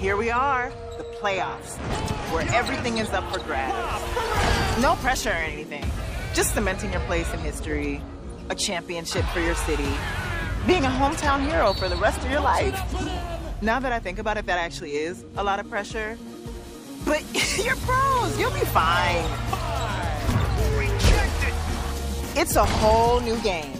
here we are, the playoffs, where everything is up for grabs. No pressure or anything, just cementing your place in history, a championship for your city, being a hometown hero for the rest of your life. Now that I think about it, that actually is a lot of pressure. But you're pros, you'll be fine. It's a whole new game.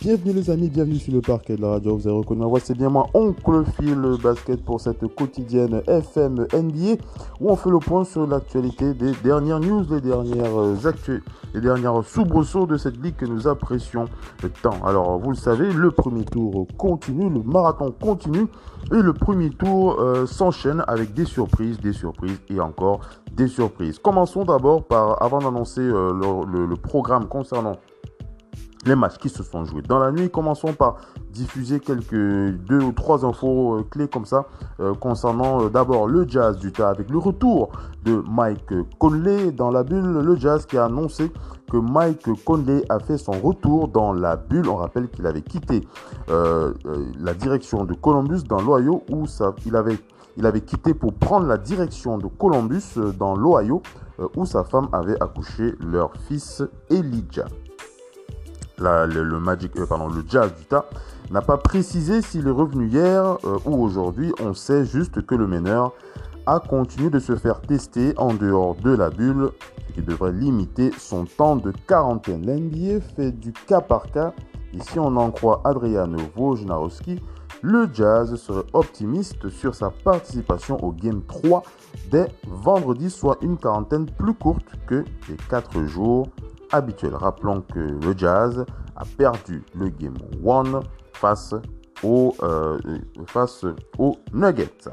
bienvenue les amis, bienvenue sur le parquet de la radio. Vous avez reconnu ma voix, c'est bien moi, Oncle Phil Basket pour cette quotidienne FM NBA où on fait le point sur l'actualité des dernières news, les dernières actus, les dernières soubresauts de cette ligue que nous apprécions tant. Alors vous le savez, le premier tour continue, le marathon continue et le premier tour euh, s'enchaîne avec des surprises, des surprises et encore des surprises. Commençons d'abord par, avant d'annoncer euh, le, le, le programme concernant les matchs qui se sont joués dans la nuit. Commençons par diffuser quelques deux ou trois infos euh, clés comme ça euh, concernant euh, d'abord le Jazz du tas avec le retour de Mike Conley dans la bulle. Le Jazz qui a annoncé que Mike Conley a fait son retour dans la bulle. On rappelle qu'il avait quitté la direction de Columbus dans l'Ohio où il avait quitté pour prendre la direction de Columbus dans l'Ohio où sa femme avait accouché leur fils Elijah le, Magic, euh, le Jazz d'Utah n'a pas précisé s'il est revenu hier euh, ou aujourd'hui. On sait juste que le meneur a continué de se faire tester en dehors de la bulle, ce qui devrait limiter son temps de quarantaine. L'NBA fait du cas par cas. Et si on en croit Adriano Wojnarowski, le Jazz serait optimiste sur sa participation au Game 3 dès vendredi, soit une quarantaine plus courte que les 4 jours habituel. Rappelons que le Jazz a perdu le Game 1 face aux, euh, face aux Nuggets.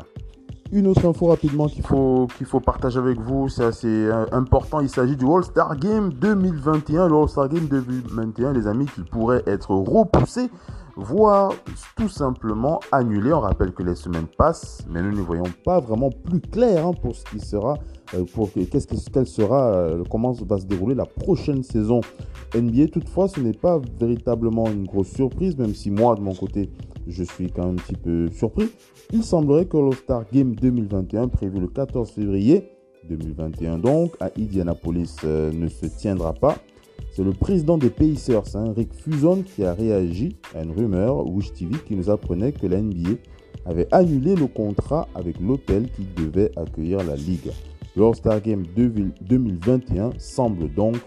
Une autre info rapidement qu'il faut, qu'il faut partager avec vous, c'est assez important, il s'agit du All-Star Game 2021. Le All-Star Game 2021, les amis, qui pourrait être repoussé, voire tout simplement annulé. On rappelle que les semaines passent, mais nous ne voyons pas vraiment plus clair hein, pour ce qui sera pour qu'est-ce qu'elle sera, comment va se dérouler la prochaine saison NBA. Toutefois, ce n'est pas véritablement une grosse surprise, même si moi, de mon côté, je suis quand même un petit peu surpris. Il semblerait que l'All-Star Game 2021, prévu le 14 février 2021 donc, à Indianapolis, euh, ne se tiendra pas. C'est le président des Pacers, hein, Rick Fuson, qui a réagi à une rumeur, Wish TV, qui nous apprenait que la NBA avait annulé le contrat avec l'hôtel qui devait accueillir la Ligue. Le All-Star Game 2021 semble donc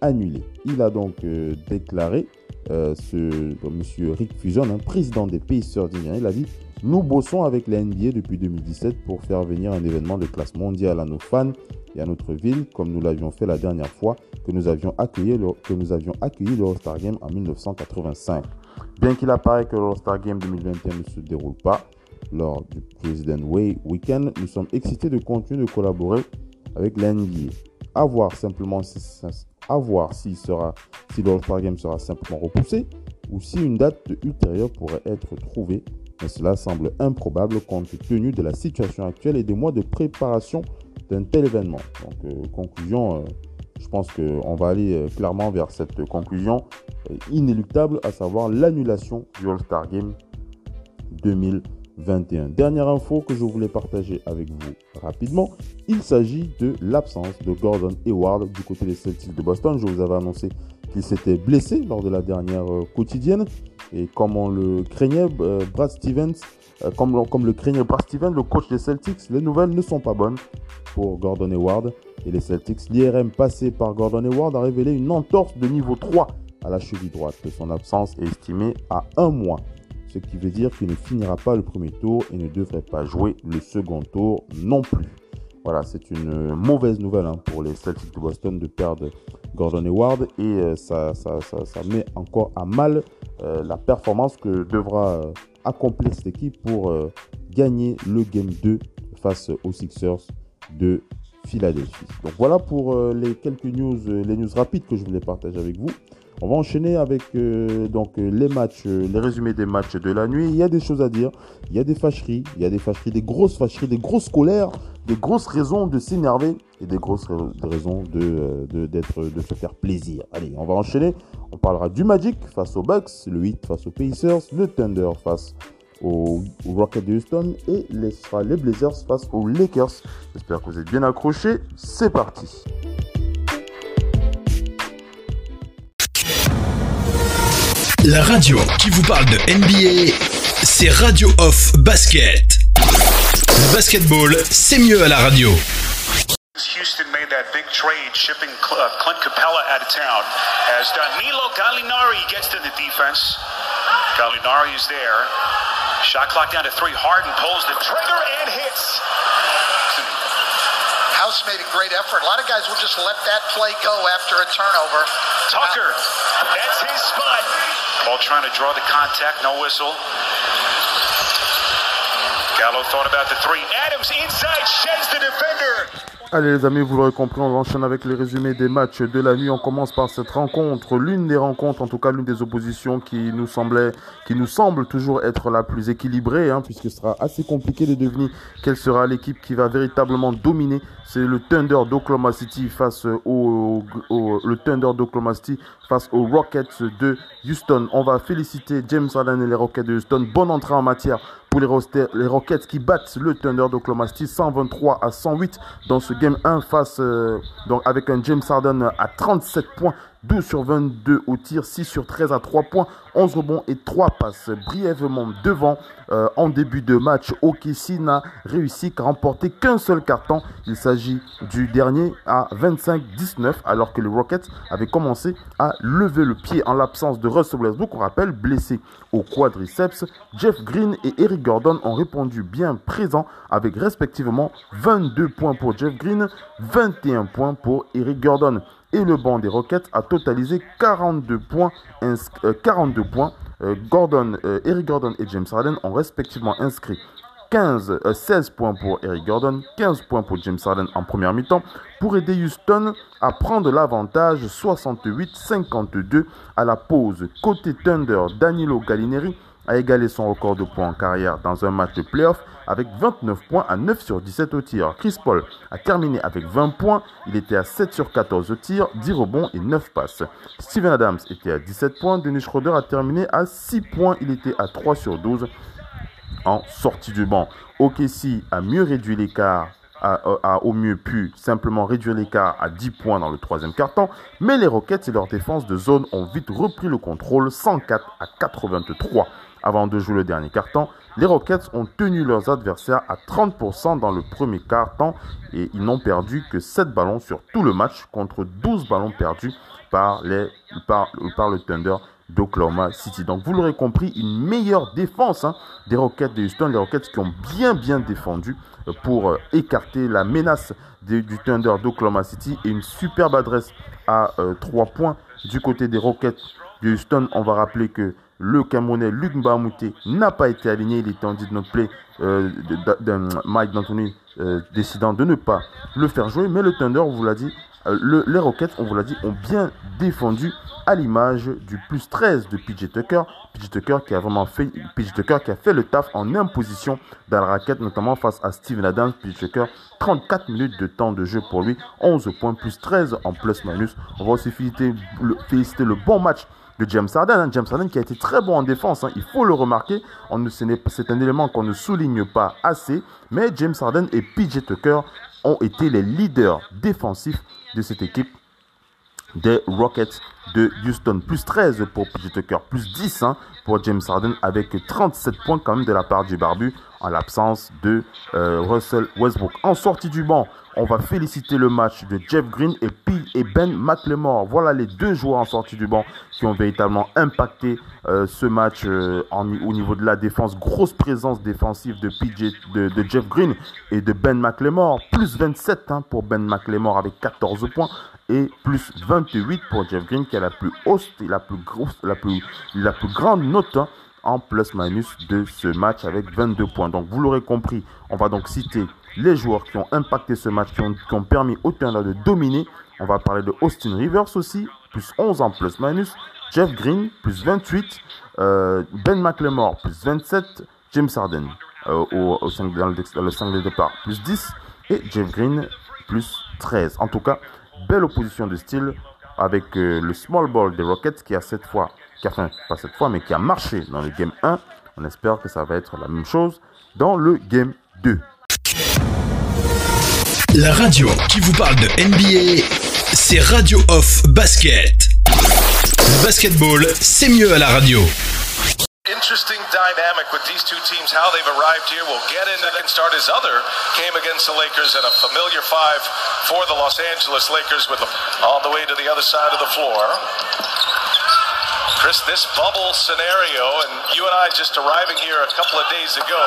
annulé. Il a donc euh, déclaré, euh, ce monsieur Rick Fuson, un président des Pacers d'Indiana, il a dit Nous bossons avec la NBA depuis 2017 pour faire venir un événement de classe mondiale à nos fans et à notre ville, comme nous l'avions fait la dernière fois que nous avions accueilli le, que nous avions accueilli le All-Star Game en 1985. Bien qu'il apparaît que le All-Star Game 2021 ne se déroule pas, lors du President Way Weekend, nous sommes excités de continuer de collaborer avec l'NBA. À voir simplement si, à voir si, sera, si le All-Star Game sera simplement repoussé ou si une date ultérieure pourrait être trouvée, mais cela semble improbable compte tenu de la situation actuelle et des mois de préparation d'un tel événement. Donc, euh, conclusion, euh, je pense qu'on va aller euh, clairement vers cette conclusion inéluctable, à savoir l'annulation du All-Star Game 2020. 21. Dernière info que je voulais partager avec vous rapidement, il s'agit de l'absence de Gordon Hayward du côté des Celtics de Boston. Je vous avais annoncé qu'il s'était blessé lors de la dernière quotidienne et comme on le craignait, euh, Brad Stevens, euh, comme, le craignait Brad Stevens, le coach des Celtics, les nouvelles ne sont pas bonnes pour Gordon Hayward et les Celtics. L'IRM passé par Gordon Hayward a révélé une entorse de niveau 3 à la cheville droite. Son absence est estimée à un mois ce qui veut dire qu'il ne finira pas le premier tour et ne devrait pas jouer le second tour non plus. Voilà, c'est une mauvaise nouvelle hein, pour les Celtics de Boston de perdre Gordon Hayward et euh, ça, ça, ça, met encore à mal euh, la performance que devra euh, accomplir cette équipe pour euh, gagner le Game 2 face aux Sixers de Philadelphie. Donc voilà pour euh, les quelques news, les news rapides que je voulais partager avec vous. On va enchaîner avec euh, donc les matchs, les résumés des matchs de la nuit. Il y a des choses à dire, il y a des fâcheries, il y a des fâcheries, des grosses fâcheries, des grosses colères, des grosses raisons de s'énerver et des grosses raisons de, de, d'être, de se faire plaisir. Allez, on va enchaîner. On parlera du Magic face aux Bucks, le 8 face aux Pacers, le Thunder face aux Rockets de Houston et les, les Blazers face aux Lakers. J'espère que vous êtes bien accrochés. C'est parti. La radio qui vous parle de NBA, c'est Radio Off Basket. Le basketball, c'est mieux à la radio. Houston made that big trade shipping uh, Clint Capella out of town. As Danilo Gallinari gets to the defense. Gallinari is there. Shot clock down to three. Harden pulls the trigger and hits. House made a great effort. A lot of guys will just let that play go after a turnover. Tucker, that's his spot. Ball trying to draw the contact, no whistle. Gallo thought about the three. Adams inside, sheds the defender. Allez les amis, vous l'aurez compris, on enchaîne avec les résumés des matchs de la nuit. On commence par cette rencontre, l'une des rencontres, en tout cas l'une des oppositions qui nous semblait, qui nous semble toujours être la plus équilibrée, hein, puisque ce sera assez compliqué de deviner quelle sera l'équipe qui va véritablement dominer. C'est le Thunder d'Oklahoma City face au, le Thunder d'Oklahoma City face aux Rockets de Houston. On va féliciter James Harden et les Rockets de Houston. Bonne entrée en matière pour les, Rockets qui battent le Thunder d'Oklahoma City 123 à 108 dans ce game 1 face euh, donc avec un James Harden à 37 points 12 sur 22 au tir, 6 sur 13 à 3 points, 11 rebonds et 3 passes. Brièvement devant euh, en début de match, OKC n'a réussi qu'à remporter qu'un seul carton. Il s'agit du dernier à 25-19 alors que les Rockets avaient commencé à lever le pied en l'absence de Russell Westbrook, on rappelle, blessé au quadriceps. Jeff Green et Eric Gordon ont répondu bien présents avec respectivement 22 points pour Jeff Green, 21 points pour Eric Gordon et le banc des Rockets a totalisé 42 points. 42 euh, points. Euh, Gordon, euh, Eric Gordon et James Harden ont respectivement inscrit 15, 16 points pour Eric Gordon, 15 points pour James Harden en première mi-temps pour aider Houston à prendre l'avantage 68-52 à la pause. Côté Thunder, Danilo Gallinari a égalé son record de points en carrière dans un match de playoff avec 29 points à 9 sur 17 au tir. Chris Paul a terminé avec 20 points, il était à 7 sur 14 au tir, 10 rebonds et 9 passes. Steven Adams était à 17 points, Denis Schroeder a terminé à 6 points, il était à 3 sur 12 en sortie du banc. OKC a mieux réduit l'écart a, au mieux pu simplement réduire l'écart à 10 points dans le troisième quart-temps, mais les Rockets et leur défense de zone ont vite repris le contrôle 104 à 83. Avant de jouer le dernier quart-temps, les Rockets ont tenu leurs adversaires à 30% dans le premier quart-temps et ils n'ont perdu que 7 ballons sur tout le match contre 12 ballons perdus par, les, par, le Thunder d'Oklahoma City. Donc vous l'aurez compris, une meilleure défense hein, des Rockets de Houston, les Rockets qui ont bien bien défendu euh, pour euh, écarter la menace du Thunder d'Oklahoma City et une superbe adresse à 3 euh, points du côté des Rockets de Houston. On va rappeler que le Camerounais Luc Mbamouté n'a pas été aligné. Il en dit de notre play euh, Mike D'Antoni euh, décidant de ne pas le faire jouer. Mais le Thunder, on vous l'a dit, euh, les Rockets, on vous l'a dit, ont bien défendu à l'image du plus 13 de PJ Tucker. PJ Tucker qui a vraiment fait, PJ Tucker qui a fait le taf en imposition dans la raquette, notamment face à Steven Adams. PJ Tucker, 34 minutes de temps de jeu pour lui, 11 points plus 13 en plus-minus. On va aussi féliciter le bon match de James Harden. Hein. James Harden qui a été très bon en défense, hein. il faut le remarquer. C'est un élément qu'on ne souligne pas assez. Mais James Harden et PJ Tucker ont été les leaders défensifs de cette équipe des Rockets de Houston. Plus 13 pour PJ Tucker, plus 10 hein, pour James Harden avec 37 points quand même de la part du barbu en l'absence de euh, Russell Westbrook. En sortie du banc, on va féliciter le match de Jeff Green et, P et Ben McLemore. Voilà les deux joueurs en sortie du banc qui ont véritablement impacté euh, ce match euh, en, au niveau de la défense. Grosse présence défensive de, PJ, de, Jeff Green et de Ben McLemore. Plus 27 hein, pour Ben McLemore avec 14 points et plus 28 pour Jeff Green qui a la plus hausse la plus grosse, la plus, la plus grande note hein, en plus-minus de ce match avec 22 points. Donc vous l'aurez compris, on va donc citer les joueurs qui ont impacté ce match, qui ont, permis au Thunder de dominer. On va parler de Austin Rivers aussi, plus 11 en plus-minus. Jeff Green, plus 28. Euh, ben McLemore, plus 27. James Harden, euh, au, au 5, dans, le, 5 de départ, plus 10. Et Jeff Green, plus 13. En tout cas, belle opposition de style avec euh, le small ball des Rockets qui a cette fois, qui a, enfin pas cette fois, mais qui a marché dans le game 1. On espère que ça va être la même chose dans le game 2. La radio qui vous parle de NBA, c'est Radio Off Basket. Le basketball, c'est mieux à la radio. Interesting dynamic with these two teams, how they've arrived here. We'll get into that and start his other game against the Lakers and a familiar five for the Los Angeles Lakers with them the way to the other side of the floor. Chris, this bubble scenario, and you and I just arriving here a couple of days ago,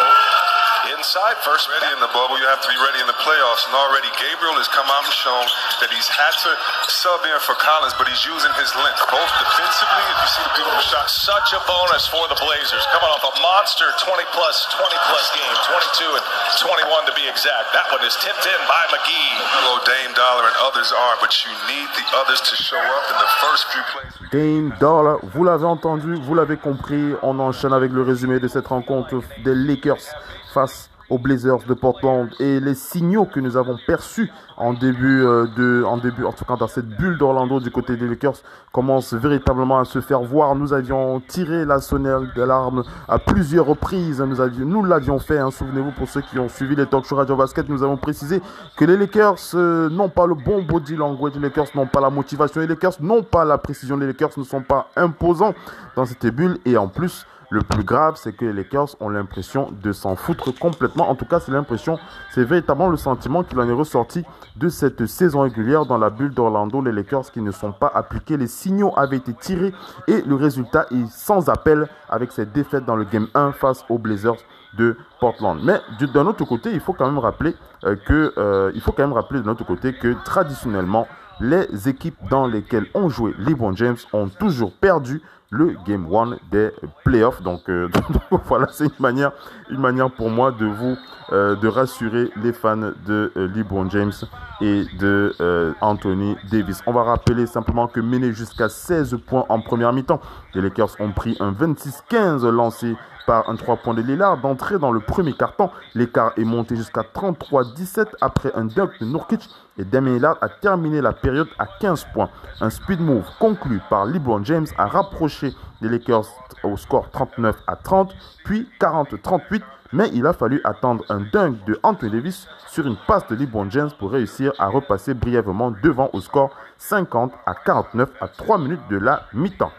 inside first. Ready in the bubble, you have to be ready in the playoffs. And already Gabriel has come out and shown that he's had to sub in for Collins, but he's using his length, both defensively, if you see the beautiful shot. Such a bonus for the Blazers, coming off a monster 20 plus, 20 plus game, 22 and 21 to be exact. That one is tipped in by McGee. Hello, Dame Dollar and others are, but you need the others to show up in the first few plays. Dame Dollar, vous l'avez entendu, vous l'avez compris. On enchaîne avec le résumé de cette rencontre des Lakers face aux Blazers de Portland et les signaux que nous avons perçus en début euh, de, en début, en tout cas dans cette bulle d'Orlando du côté des Lakers commencent véritablement à se faire voir. Nous avions tiré la sonnette d'alarme à plusieurs reprises. Nous avions, nous l'avions fait. Hein. Souvenez-vous pour ceux qui ont suivi les talk shows Radio Basket, nous avons précisé que les Lakers euh, n'ont pas le bon body language, les Lakers n'ont pas la motivation, les Lakers n'ont pas la précision, les Lakers ne sont pas imposants dans cette bulle et en plus le plus grave, c'est que les Lakers ont l'impression de s'en foutre complètement. En tout cas, c'est l'impression, c'est véritablement le sentiment qu'il en est ressorti de cette saison régulière dans la bulle d'Orlando. Les Lakers qui ne sont pas appliqués, les signaux avaient été tirés et le résultat est sans appel avec cette défaite dans le Game 1 face aux Blazers de Portland. Mais d'un autre côté, il faut quand même rappeler euh, que euh, il faut quand même rappeler de notre côté que traditionnellement les équipes dans lesquelles ont joué LeBron James ont toujours perdu le Game 1 des playoffs. Donc, euh, voilà, c'est une manière, une manière pour moi de vous euh, de rassurer les fans de euh, LeBron James et de Anthony Davis. On va rappeler simplement que mené jusqu'à 16 points en première mi-temps, les Lakers ont pris un 26-15 lancé par un 3 points de Lillard d'entrer dans le premier carton. L'écart est monté jusqu'à 33-17 après un dunk de Nurkic et Damien Lillard a terminé la période à 15 points. Un speed move conclu par LeBron James a rapproché les Lakers au score 39 à 30, puis 40-38, mais il a fallu attendre un dunk de Anthony Davis sur une passe de LeBron James pour réussir à repasser brièvement devant au score 50 à 49 à 3 minutes de la mi-temps.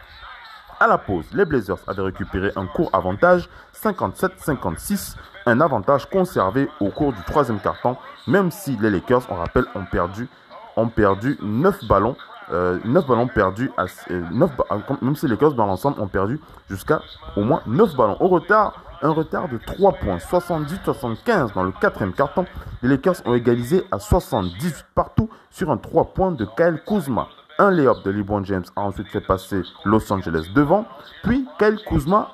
À la pause, les Blazers avaient récupéré un court avantage 57-56, un avantage conservé au cours du troisième carton, même si les Lakers, on rappelle, ont perdu, ont perdu 9 ballons. 9 euh, ballons perdus, à, 9, euh, même si les Lakers dans l'ensemble ont perdu jusqu'à au moins 9 ballons. Au retard, un retard de 3 points, 70-75 dans le quatrième carton. Les Lakers ont égalisé à 78 partout sur un 3 points de Kyle Kuzma. Un layup de LeBron James a ensuite fait passer Los Angeles devant. Puis Kyle Kuzma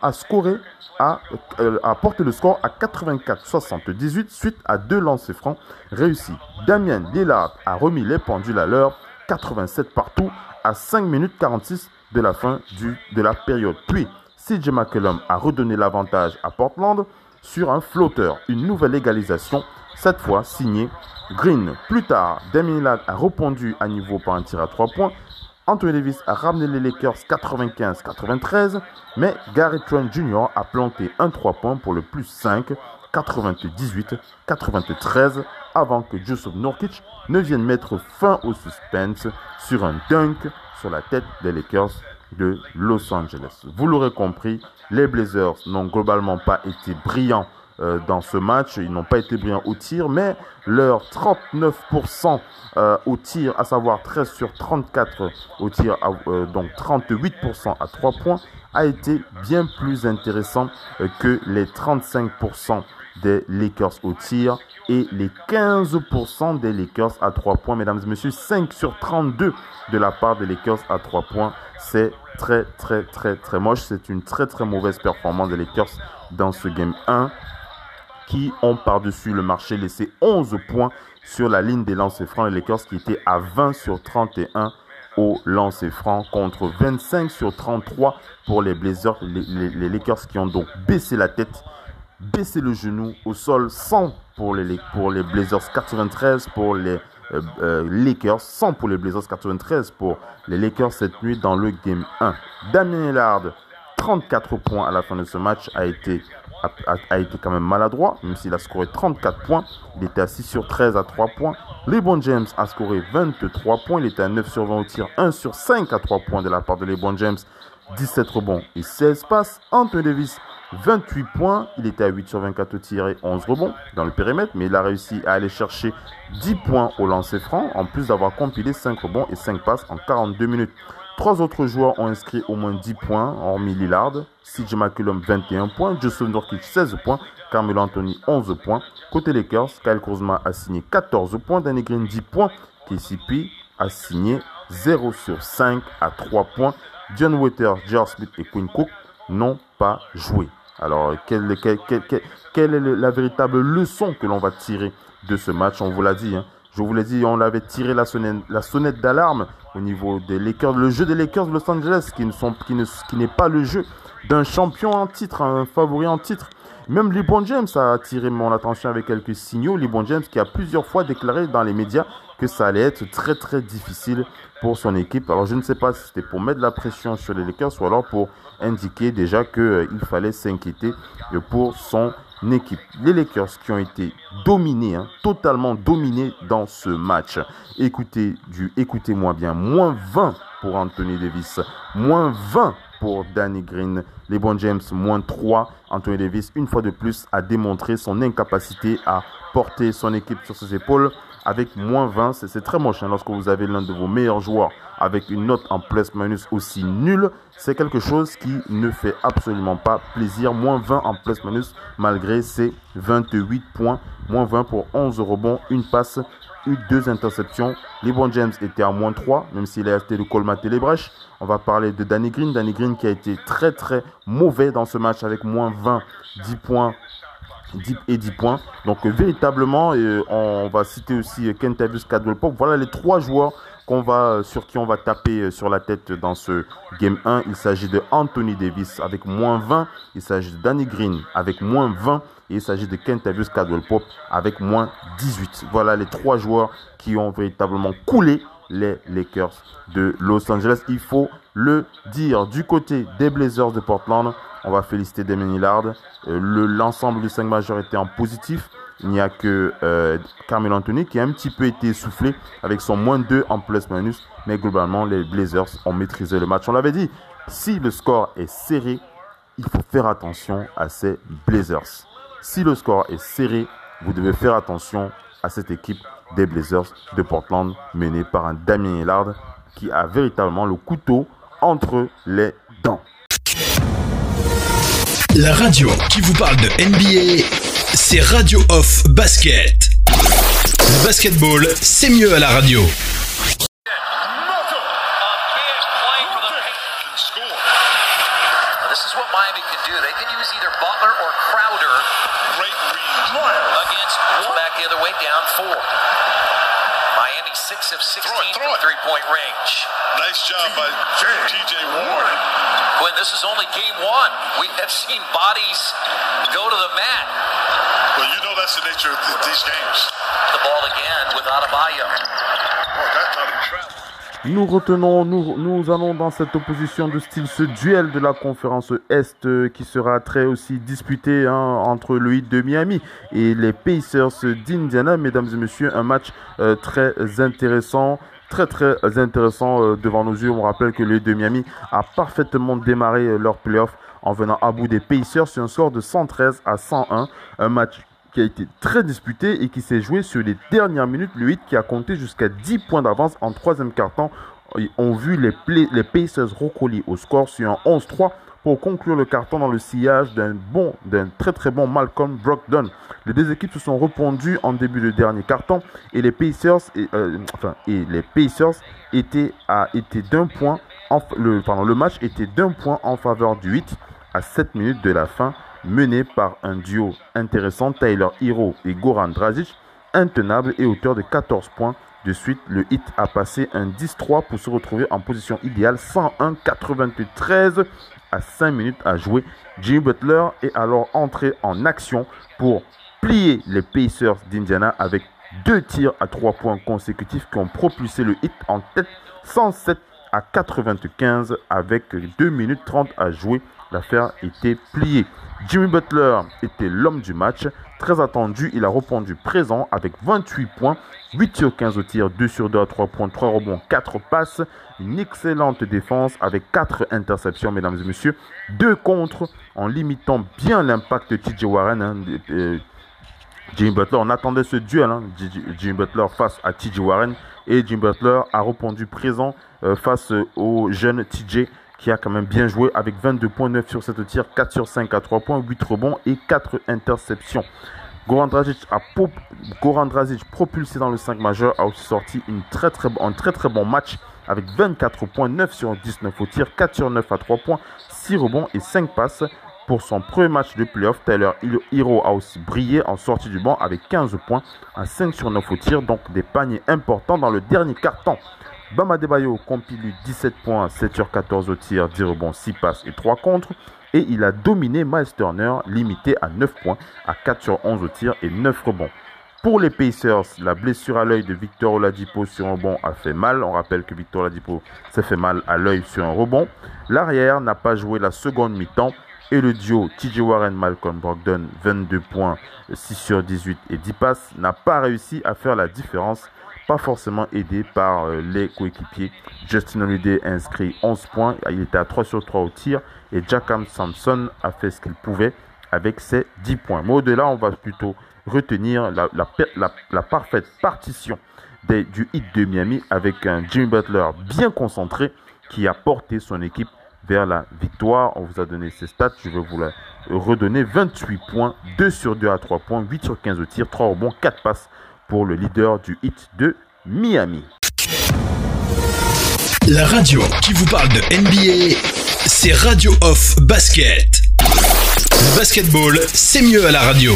euh, a porté le score à 84-78 suite à deux lancers francs réussis. Damien Lillard a remis les pendules à l'heure, 87 partout à 5 minutes 46 de la fin du, de la période. Puis CJ McCollum a redonné l'avantage à Portland sur un flotteur. Une nouvelle égalisation, cette fois signée Green. Plus tard, Damien Lillard a répondu à niveau par un tir à 3 points. Anthony Davis a ramené les Lakers 95-93, mais Gary Trent Jr. a planté un 3 points pour le plus 5, 98-93, avant que Joseph Nurkic ne vienne mettre fin au suspense sur un dunk sur la tête des Lakers de Los Angeles. Vous l'aurez compris, les Blazers n'ont globalement pas été brillants euh, dans ce match. Ils n'ont pas été brillants au tir, mais leur 39% euh, au tir, à savoir 13 sur 34 au tir, euh, donc 38% à 3 points, a été bien plus intéressant que les 35% des Lakers au tir et les 15% des Lakers à 3 points. Mesdames et messieurs, 5 sur 32 de la part des Lakers à 3 points. C'est très très très très moche. C'est une très très mauvaise performance des Lakers dans ce game 1 qui ont par-dessus le marché laissé 11 points sur la ligne des lancers francs. Les Lakers qui étaient à 20 sur 31 au lancer franc contre 25 sur 33 pour les Blazers. Les, Lakers qui ont donc baissé la tête, baissé le genou au sol 100 pour les, pour les Blazers, 93 pour les euh, euh, Lakers, 100 pour les Blazers, 93 pour les Lakers cette nuit dans le Game 1. Damien Hillard, 34 points à la fin de ce match, a été a, été quand même maladroit, même s'il a scoré 34 points. Il était à 6 sur 13 à 3 points. LeBron James a scoré 23 points. Il était à 9 sur 20 au tir, 1 sur 5 à 3 points de la part de LeBron James. 17 rebonds et 16 passes. Anthony Davis, 28 points. Il était à 8 sur 24 au tir et 11 rebonds dans le périmètre, mais il a réussi à aller chercher 10 points au lancer franc, en plus d'avoir compilé 5 rebonds et 5 passes en 42 minutes. Trois autres joueurs ont inscrit au moins 10 points, hormis Lillard. CJ McCollum 21 points, Joseph Nurkic 16 points, Carmelo Anthony 11 points. Côté Lakers, Kyle Kuzma a signé 14 points, Danny Green 10 points, KCP a signé 0 sur 5 à 3 points. John Waiter, George Smith et Quinn Cook n'ont pas joué. Alors, quelle, est la véritable leçon que l'on va tirer de ce match? On vous l'a dit, hein. Je vous l'ai dit, on avait tiré la sonnette, la sonnette d'alarme au niveau des Lakers, le jeu des Lakers de Los Angeles, qui n'est pas le jeu d'un champion en titre, un favori en titre. Même LeBron James a attiré mon attention avec quelques signaux. LeBron James qui a plusieurs fois déclaré dans les médias que ça allait être très très difficile pour son équipe. Alors je ne sais pas si c'était pour mettre la pression sur les Lakers ou alors pour indiquer déjà qu'il euh, fallait s'inquiéter pour son. Les Lakers qui ont été dominés, hein, totalement dominés dans ce match. Écoutez du, écoutez-moi bien, moins 20 pour Anthony Davis, moins 20 pour Danny Green. LeBron James, moins 3. Anthony Davis, une fois de plus, a démontré son incapacité à porter son équipe sur ses épaules avec moins 20. C'est très moche hein, lorsque vous avez l'un de vos meilleurs joueurs avec une note en plus-minus aussi nulle. C'est quelque chose qui ne fait absolument pas plaisir. Moins 20 en plus-minus malgré ses 28 points. Moins 20 pour 11 rebonds, une passe, eu deux interceptions. LeBron James était à moins 3, même s'il a été de colmater les brèches. On va parler de Danny Green. Danny Green qui a été très très mauvais dans ce match avec moins 20, 10 points 10 et 10 points. Donc euh, véritablement, euh, on va citer aussi euh, Kentavious Cadwell Pop. Voilà les trois joueurs sur qui on va taper sur la tête dans ce Game 1. Il s'agit de Anthony Davis avec moins 20. Il s'agit de Danny Green avec moins 20. Et il s'agit de Kentavious Cadwell Pop avec moins 18. Voilà les trois joueurs qui ont véritablement coulé les Lakers de Los Angeles. Il faut le dire du côté des Blazers de Portland. On va féliciter Damien Hillard. Euh, l'ensemble du 5 majeur était en positif. Il n'y a que euh, Carmelo Anthony qui a un petit peu été essoufflé avec son moins 2 en plus-minus. Mais globalement, les Blazers ont maîtrisé le match. On l'avait dit, si le score est serré, il faut faire attention à ces Blazers. Si le score est serré, vous devez faire attention à cette équipe des Blazers de Portland menée par un Damien Hillard qui a véritablement le couteau entre les. La radio qui vous parle de NBA, c'est Radio Off Basket. Le basketball, c'est mieux à la radio. This is what Miami can do. They can use either Butler or Crowder. Great read. Against back the other way, down four. Miami 6 of 16 from three-point range. Nice job by TJ Warren. When this is only game one, we have seen bodies go to the mat. Well, you know that's the nature of these games. The ball again with Adebayo. Oh, that's how he traveled. Nous retenons, nous, nous allons dans cette opposition de style ce duel de la conférence Est euh, qui sera très aussi disputé hein, entre le Heat de Miami et les Pacers d'Indiana. Mesdames et messieurs, un match euh, très intéressant très très intéressant euh, devant nos yeux. On rappelle que le Heat de Miami a parfaitement démarré leur playoff en venant à bout des Pacers sur un score de 113 à 101. Un match qui a été très disputé et qui s'est joué sur les dernières minutes. Le 8 qui a compté jusqu'à 10 points d'avance en troisième quart-temps ont vu les, les Pacers recoller au score sur un 11-3 pour conclure le carton dans le sillage d'un bon, d'un très très bon Malcolm Brogdon. Les deux équipes se sont répondues en début de dernier carton et les Pacers, et, euh, les Pacers étaient à était d'un point, en, le, pardon, le match était d'un point en faveur du 8 à 7 minutes de la fin mené par un duo intéressant, Tyler Hero et Goran Dragic, intenable et auteur de 14 points de suite. Le hit a passé un 10-3 pour se retrouver en position idéale, 101-93 à 5 minutes à jouer. Jimmy Butler est alors entré en action pour plier les Pacers d'Indiana avec deux tirs à 3 points consécutifs qui ont propulsé le hit en tête 107 à 95 avec 2 minutes 30 à jouer. L'affaire était pliée. Jimmy Butler était l'homme du match. Très attendu, il a répondu présent avec 28 points, 8 sur 15 au tir, 2 sur 2 à 3 points, 3 rebonds, 4 passes. Une excellente défense avec 4 interceptions, mesdames et messieurs. 2 contre en limitant bien l'impact de TJ Warren. Hein, euh, Jimmy Butler, on attendait ce duel, hein, Jimmy Butler face à TJ Warren. Et Jimmy Butler a répondu présent euh, face au jeune TJ qui a quand même bien joué avec 22.9 sur 7 tirs, 4 sur 5 à 3 points, 8 rebonds et 4 interceptions. Goran Dragic, a Goran Dragic propulsé dans le 5 majeur a aussi sorti une très, très, un très très bon match avec 24 points, 9 sur 19 au tir, 4 sur 9 à 3 points, 6 rebonds et 5 passes. Pour son premier match de playoff, Tyler Hero a aussi brillé en sortie du banc avec 15 points à 5 sur 9 au tir, donc des paniers importants dans le dernier quart-temps. Bama Debayo compile 17 points, 7 sur 14 au tir, 10 rebonds, 6 passes et 3 contre. Et il a dominé Miles Turner, limité à 9 points, à 4 sur 11 au tir et 9 rebonds. Pour les Pacers, la blessure à l'œil de Victor Oladipo sur un rebond a fait mal. On rappelle que Victor Oladipo s'est fait mal à l'œil sur un rebond. L'arrière n'a pas joué la seconde mi-temps. Et le duo TJ Warren Malcolm Brogdon, 22 points, 6 sur 18 et 10 passes, n'a pas réussi à faire la différence pas forcément aidé par euh, les coéquipiers. Justin Holiday inscrit 11 points, il était à 3 sur 3 au tir et Jackham Sampson a fait ce qu'il pouvait avec ses 10 points. Mais au-delà, on va plutôt retenir la, parfaite partition du hit de Miami avec un Jimmy Butler bien concentré qui a porté son équipe vers la victoire. On vous a donné ses stats, je vais vous la redonner. 28 points, 2 sur 2 à 3 points, 8 sur 15 au tir, 3 rebonds, 4 passes pour le leader du hit de Miami. La radio qui vous parle de NBA, c'est Radio Off Basket. Le basketball, c'est mieux à la radio.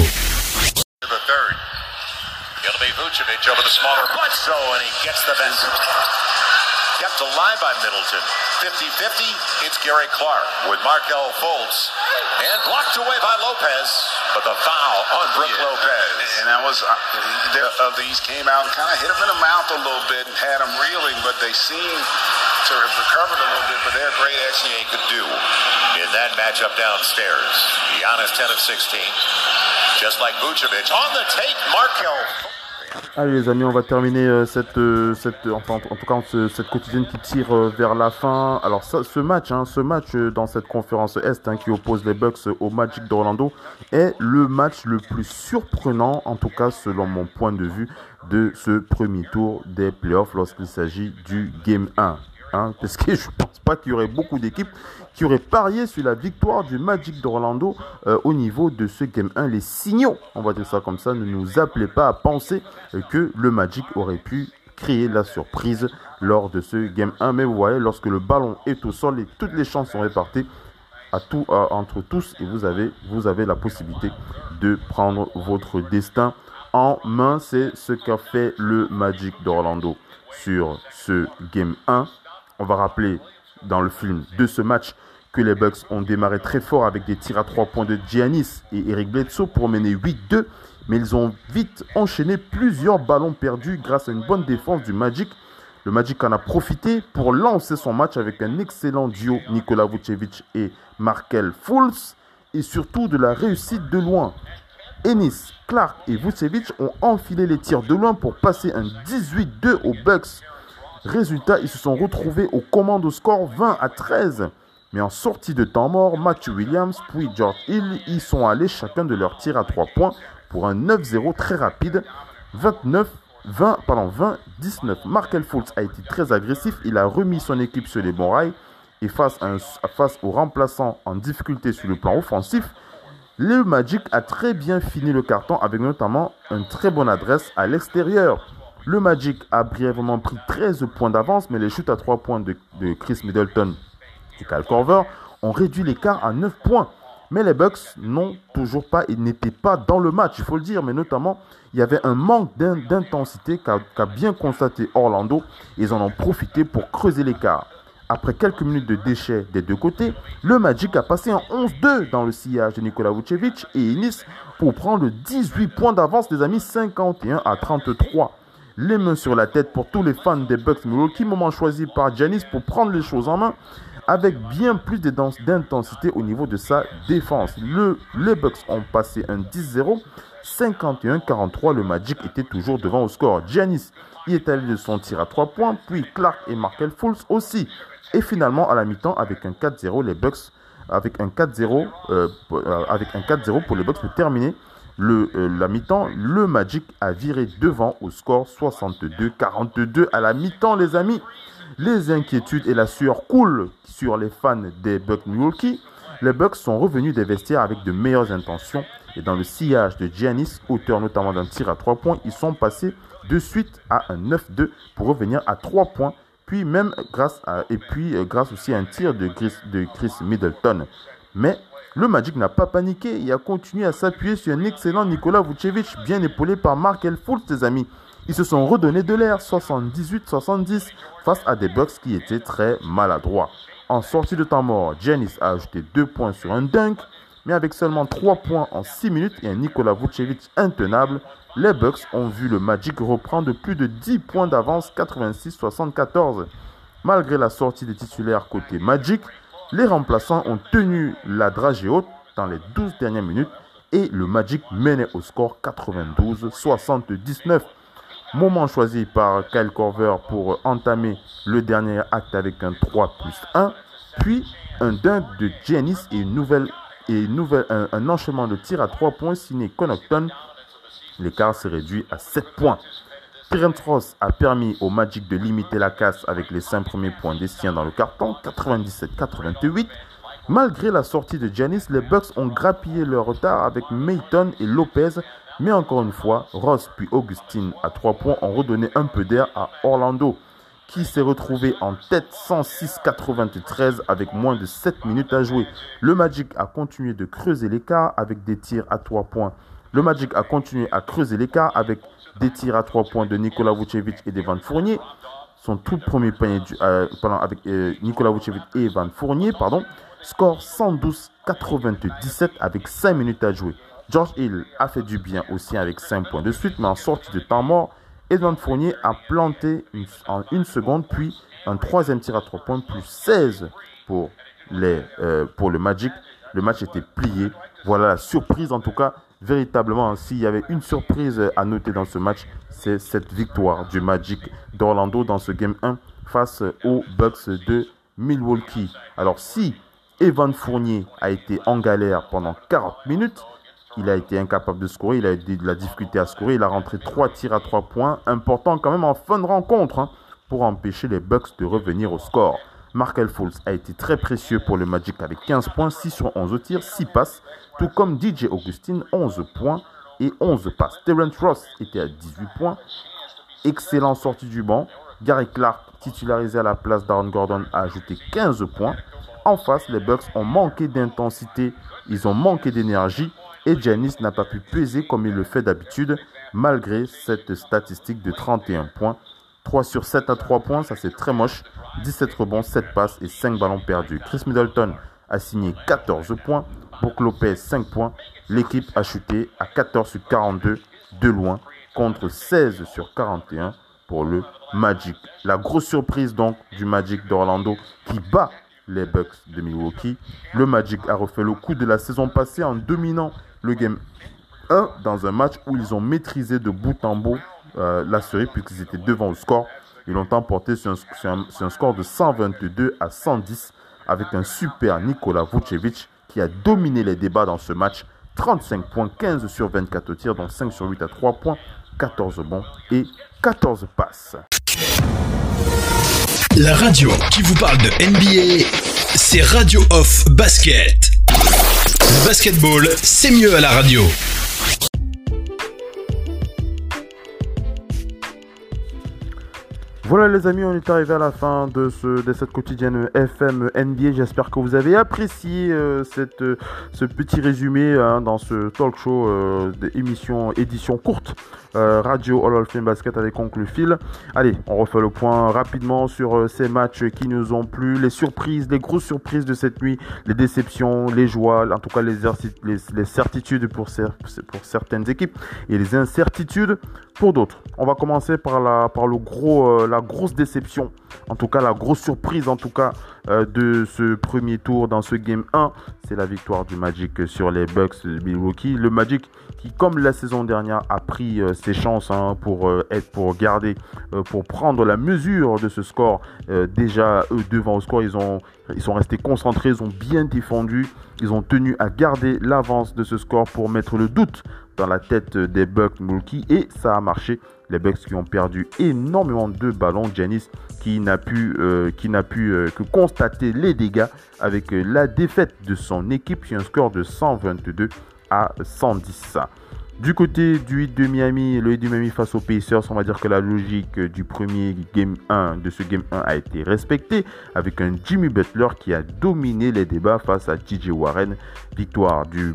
Kept alive by Middleton. 50-50, it's Gary Clark with Markel Fultz. And blocked away by Lopez. But the foul on Brooke yeah. Lopez. And that was, uh, of these came out and kind of hit him in the mouth a little bit and had him reeling, but they seem to have recovered a little bit, but they're great XA could do in that matchup downstairs. Giannis 10 of 16. Just like Vucevic. On the take, Markel. Allez les amis, on va terminer euh, cette, euh, cette enfin, en tout cas cette quotidienne qui tire euh, vers la fin. Alors ça, ce match, hein, ce match dans cette conférence Est hein, qui oppose les Bucks au Magic d'Orlando est le match le plus surprenant, en tout cas selon mon point de vue, de ce premier tour des playoffs lorsqu'il s'agit du Game 1. Hein, parce que je pense pas qu'il y aurait beaucoup d'équipes qui auraient parié sur la victoire du Magic d'Orlando euh, au niveau de ce Game 1. Les signaux, on va dire ça comme ça, ne nous appelaient pas à penser que le Magic aurait pu créer la surprise lors de ce Game 1. Mais vous voyez, lorsque le ballon est au sol et toutes les chances sont réparties à tout, entre tous et vous avez, vous avez la possibilité de prendre votre destin en main. C'est ce qu'a fait le Magic d'Orlando sur ce Game 1 on va rappeler dans le film de ce match que les Bucks ont démarré très fort avec des tirs à 3 points de Giannis et Eric Bledsoe pour mener 8-2, mais ils ont vite enchaîné plusieurs ballons perdus grâce à une bonne défense du Magic. Le Magic en a profité pour lancer son match avec un excellent duo Nikola Vucevic et Markel Fultz et surtout de la réussite de loin. Ennis, Clark et Vucevic ont enfilé les tirs de loin pour passer un 18-2 aux Bucks. Résultat, ils se sont retrouvés au commande au score 20 à 13. Mais en sortie de temps mort, Matthew Williams puis George Hill y sont allés chacun de leur tir à 3 points pour un 9-0 très rapide. 29 20, pardon, 20, 19. Markel Fultz a été très agressif. Il a remis son équipe sur les bons rails. Et face, à face aux remplaçants en difficulté sur le plan offensif, le Magic a très bien fini le carton avec notamment une très bonne adresse à l'extérieur. Le Magic a brièvement pris 13 points d'avance, mais les chutes à 3 points de, Chris Middleton et Cal Corver ont réduit l'écart à 9 points. Mais les Bucks n'ont toujours pas et n'étaient pas dans le match, il faut le dire. Mais notamment, il y avait un manque d'intensité qu'a bien constaté Orlando. Ils en ont profité pour creuser l'écart. Après quelques minutes de déchets des deux côtés, le Magic a passé en 11-2 dans le sillage de Nikola Vucevic et Ennis pour prendre 18 points d'avance, les amis, 51 à 33. Les mains sur la tête pour tous les fans des Bucks Milwaukee, moment choisi par Janis pour prendre les choses en main avec bien plus d'intensité au niveau de sa défense. Le, les Bucks ont passé un 10-0, 51-43. Le Magic était toujours devant au score. Giannis y est allé de son tir à 3 points, puis Clark et Markel Fultz aussi. Et finalement, à la mi-temps, avec un 4-0, les Bucks, avec un 4-0, euh, euh, avec un 4-0 pour les Bucks pour terminer le, euh, la mi-temps, le Magic a viré devant au score 62-42 à la mi-temps, les amis. Les inquiétudes et la sueur coulent sur les fans des Bucks Milwaukee. Les Bucks sont revenus des vestiaires avec de meilleures intentions et dans le sillage de Giannis, auteur notamment d'un tir à 3 points, ils sont passés de suite à un 9-2 pour revenir à 3 points puis même grâce et puis euh, grâce aussi à un tir de Chris, de Chris Middleton. Mais le Magic n'a pas paniqué et a continué à s'appuyer sur un excellent Nikola Vucevic, bien épaulé par Mark Elfoult, ses amis. Ils se sont redonnés de l'air 78-70 face à des Bucks qui étaient très maladroits. En sortie de temps mort, Janice a ajouté 2 points sur un dunk, mais avec seulement 3 points en 6 minutes et un Nikola Vucevic intenable, les Bucks ont vu le Magic reprendre plus de 10 points d'avance 86-74. Malgré la sortie des titulaires côté Magic, les remplaçants ont tenu la dragée haute dans les 12 dernières minutes et le Magic menait au score 92-79. Moment choisi par Kyle Corver pour entamer le dernier acte avec un 3 plus 1, puis un dunk de Janice et, un enchaînement de tirs à 3 points signé Connaughton l'écart s'est réduit à 7 points. Terence Ross a permis au Magic de limiter la casse avec les 5 premiers points des siens dans le carton, 97-88. Malgré la sortie de Janis, les Bucks ont grappillé leur retard avec Mayton et Lopez, mais encore une fois, Ross puis Augustine à 3 points ont redonné un peu d'air à Orlando, qui s'est retrouvé en tête 106-93 avec moins de 7 minutes à jouer. Le Magic a continué de creuser l'écart avec des tirs à 3 points le Magic a continué à creuser l'écart avec des tirs à 3 points de Nikola Vucevic et d'Evan Fournier. Son tout premier panier euh, avec euh, Nikola Vucevic et Evan Fournier. Pardon. Score 112-97 avec 5 minutes à jouer. George Hill a fait du bien aussi avec 5 points de suite, mais en sortie de temps mort, Evan Fournier a planté en une seconde, puis un troisième tir à 3 points, plus 16 pour, les, euh, pour le Magic. Le match était plié. Voilà la surprise en tout cas véritablement, s'il y avait une surprise à noter dans ce match, c'est cette victoire du Magic d'Orlando dans ce Game 1 face aux Bucks de Milwaukee. Alors si Evan Fournier a été en galère pendant 40 minutes, il a été incapable de scorer, il a eu de la difficulté à scorer, il a rentré 3 tirs à 3 points, important quand même en fin de rencontre, hein, pour empêcher les Bucks de revenir au score. Markel Fultz a été très précieux pour le Magic avec 15 points, 6 sur 11 tirs, 6 passes, tout comme DJ Augustine, 11 points et 11 passes. Terrence Ross était à 18 points. Excellent sortie du banc. Gary Clark, titularisé à la place d'Aaron Gordon, a ajouté 15 points. En face, les Bucks ont manqué d'intensité, ils ont manqué d'énergie et Janice n'a pas pu peser comme il le fait d'habitude malgré cette statistique de 31 points 3 sur 7 à 3 points, ça c'est très moche. 17 rebonds, 7 passes et 5 ballons perdus. Chris Middleton a signé 14 points. Brook Lopez 5 points. L'équipe a chuté à 14 sur 42 de loin contre 16 sur 41 pour le Magic. La grosse surprise donc du Magic d'Orlando qui bat les Bucks de Milwaukee. Le Magic a refait le coup de la saison passée en dominant le game 1 dans un match où ils ont maîtrisé de bout en bout euh, la série puisqu'ils étaient devant au score. Ils l'ont emporté sur un, score de 122 à 110 avec un super Nikola Vucevic qui a dominé les débats dans ce match. 35 points, 15 sur 24 au tir, donc 5 sur 8 à 3 points, 14 bons et 14 passes. La radio qui vous parle de NBA, c'est Radio Off Basket. Basketball, c'est mieux à la radio. Voilà les amis, on est arrivé à la fin de, ce, de cette quotidienne FM NBA. J'espère que vous avez apprécié euh, cette, euh, ce petit résumé hein, dans ce talk show euh, d'émission édition courte Radio All of Fame Basket avec Oncle Phil. Allez, on refait le point rapidement sur ces matchs qui nous ont plu, les surprises, les grosses surprises de cette nuit, les déceptions, les joies, en tout cas les, certitudes pour certaines équipes et les incertitudes pour d'autres. On va commencer par, la, par gros la grosse déception, en tout cas la grosse surprise en tout cas euh, de ce premier tour dans ce game 1, c'est la victoire du Magic sur les Bucks de Milwaukee. Le Magic qui, comme la saison dernière, a pris euh, ses chances hein, pour euh, être, pour garder, pour prendre la mesure de ce score. déjà eux devant au score, ils ont, ils sont restés concentrés, ils ont bien défendu, ils ont tenu à garder l'avance de ce score pour mettre le doute dans la tête des Bucks Milwaukee et ça a marché. Les Bucks qui ont perdu énormément de ballons. Janice qui n'a pu, euh, qui n'a pu euh, que constater les dégâts avec euh, la défaite de son équipe sur un score de 122 à 110. Du côté du hit de Miami, le hit de Miami face aux Pacers, on va dire que la logique du premier game 1 de ce game 1 a été respectée avec un Jimmy Butler qui a dominé les débats face à TJ Warren. Victoire du,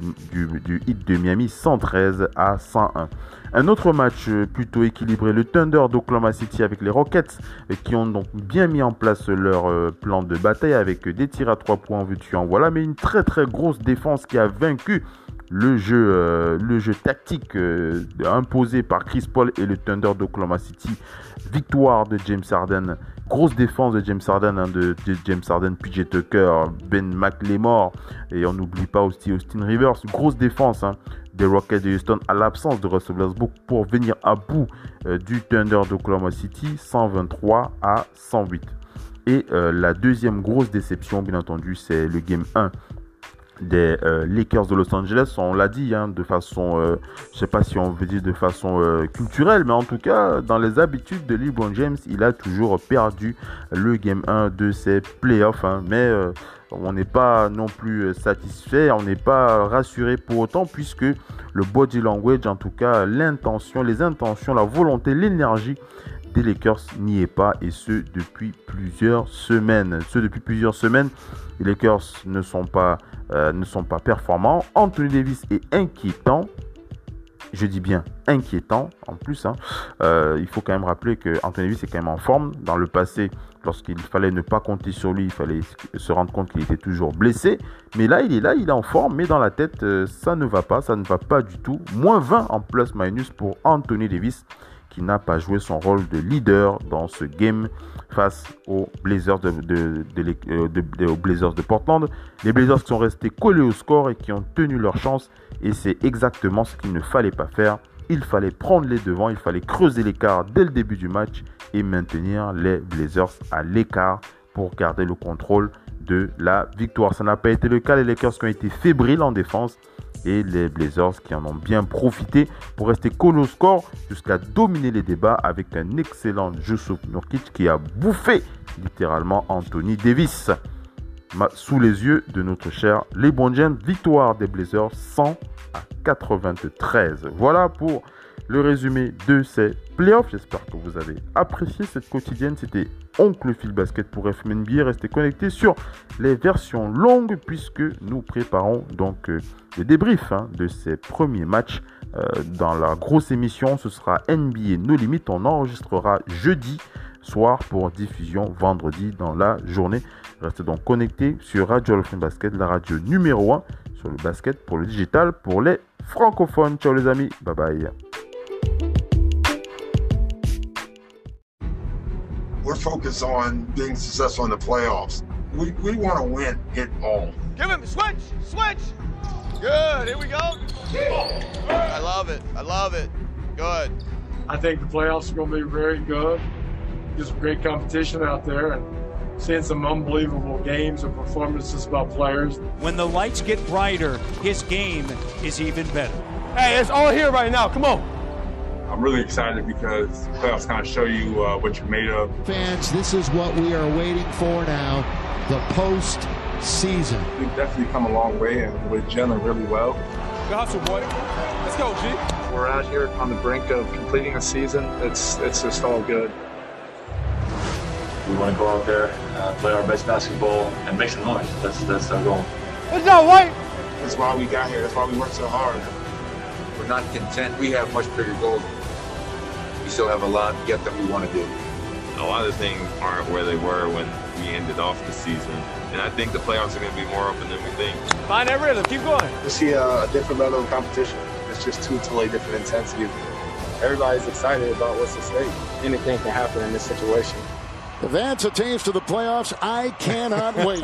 hit de Miami 113 à 101. Un autre match plutôt équilibré, le Thunder d'Oklahoma City avec les Rockets qui ont donc bien mis en place leur euh, plan de bataille avec des tirs à 3 points en vue en voilà, mais une très très grosse défense qui a vaincu le jeu, euh, le jeu tactique euh, imposé par Chris Paul et le Thunder d'Oklahoma City. Victoire de James Harden. Grosse défense de James Harden, hein, de, James Harden, PJ Tucker, Ben McLemore. Et on n'oublie pas aussi Austin Rivers. Grosse défense hein, des Rockets de Houston à l'absence de Russell Westbrook pour venir à bout euh, du Thunder d'Oklahoma City. 123 à 108. Et la deuxième grosse déception, bien entendu, c'est le Game 1 des euh, Lakers de Los Angeles, on l'a dit, hein, de façon, euh, je sais pas si on veut dire de façon euh, culturelle, mais en tout cas, dans les habitudes de LeBron James, il a toujours perdu le Game 1 de ses playoffs. Hein, mais on n'est pas non plus satisfait, on n'est pas rassuré pour autant, puisque le body language, en tout cas, l'intention, les intentions, la volonté, l'énergie des Lakers n'y est pas, et ce depuis plusieurs semaines. Ce depuis plusieurs semaines, les Lakers ne sont pas euh, ne sont pas performants. Anthony Davis est inquiétant. Je dis bien inquiétant en plus. Hein. Euh, il faut quand même rappeler que Anthony Davis est quand même en forme. Dans le passé, lorsqu'il fallait ne pas compter sur lui, il fallait se rendre compte qu'il était toujours blessé. Mais là, il est là, il est en forme, mais dans la tête, euh, ça ne va pas, ça ne va pas du tout. Moins 20 en plus-minus pour Anthony Davis n'a pas joué son rôle de leader dans ce game face aux Blazers de, euh, Blazers de Portland. Les Blazers qui sont restés collés au score et qui ont tenu leur chance. Et c'est exactement ce qu'il ne fallait pas faire. Il fallait prendre les devants, il fallait creuser l'écart dès le début du match et maintenir les Blazers à l'écart pour garder le contrôle de la victoire. Ça n'a pas été le cas. Les Lakers qui ont été fébriles en défense et les Blazers qui en ont bien profité pour rester collés au score jusqu'à dominer les débats avec un excellent Jusuf Nurkic qui a bouffé littéralement Anthony Davis sous les yeux de notre cher LeBron James. Victoire des Blazers 100 à 93. Voilà pour le résumé de ces playoffs. J'espère que vous avez apprécié cette quotidienne. C'était Oncle Phil Basket pour FMNB. Restez connectés sur les versions longues puisque nous préparons donc euh, le débrief hein, de ces premiers matchs. Euh, dans la grosse émission, ce sera NBA No Limit. On enregistrera jeudi soir pour diffusion vendredi dans la journée. Restez donc connectés sur Radio All Basket, la radio numéro 1 sur le basket pour le digital pour les francophones. Ciao les amis, bye bye. We're focused on being successful in the playoffs. We, we want to win it all. Give him switch, switch. Good. Here we go. I love it. I love it. Good. I think the playoffs are going to be very good. There's great competition out there and seeing some unbelievable games and performances by players. When the lights get brighter, his game is even better. Hey, it's all here right now. Come on. I'm really excited because playoffs kind of show you uh, what you're made of. Fans, this is what we are waiting for now, the post season. We've definitely come a long way and we're gelling really well. Good hustle, boy. Let's go, G. We're out here on the brink of completing a season. It's it's just all good. We want to go out there, uh, play our best basketball, and make some noise. That's that's our goal. It's not white. That's why we got here. That's why we worked so hard. We're not content. We have much bigger goals. We still have a lot yet that we want to do. A lot of things aren't where they were when we ended off the season. And I think the playoffs are going to be more open than we think. Find that rhythm. Keep going. We see a, a different level of competition. It's just two totally different intensities. Everybody's excited about what's at stake. Anything can happen in this situation. If that's a taste to the playoffs, I cannot wait.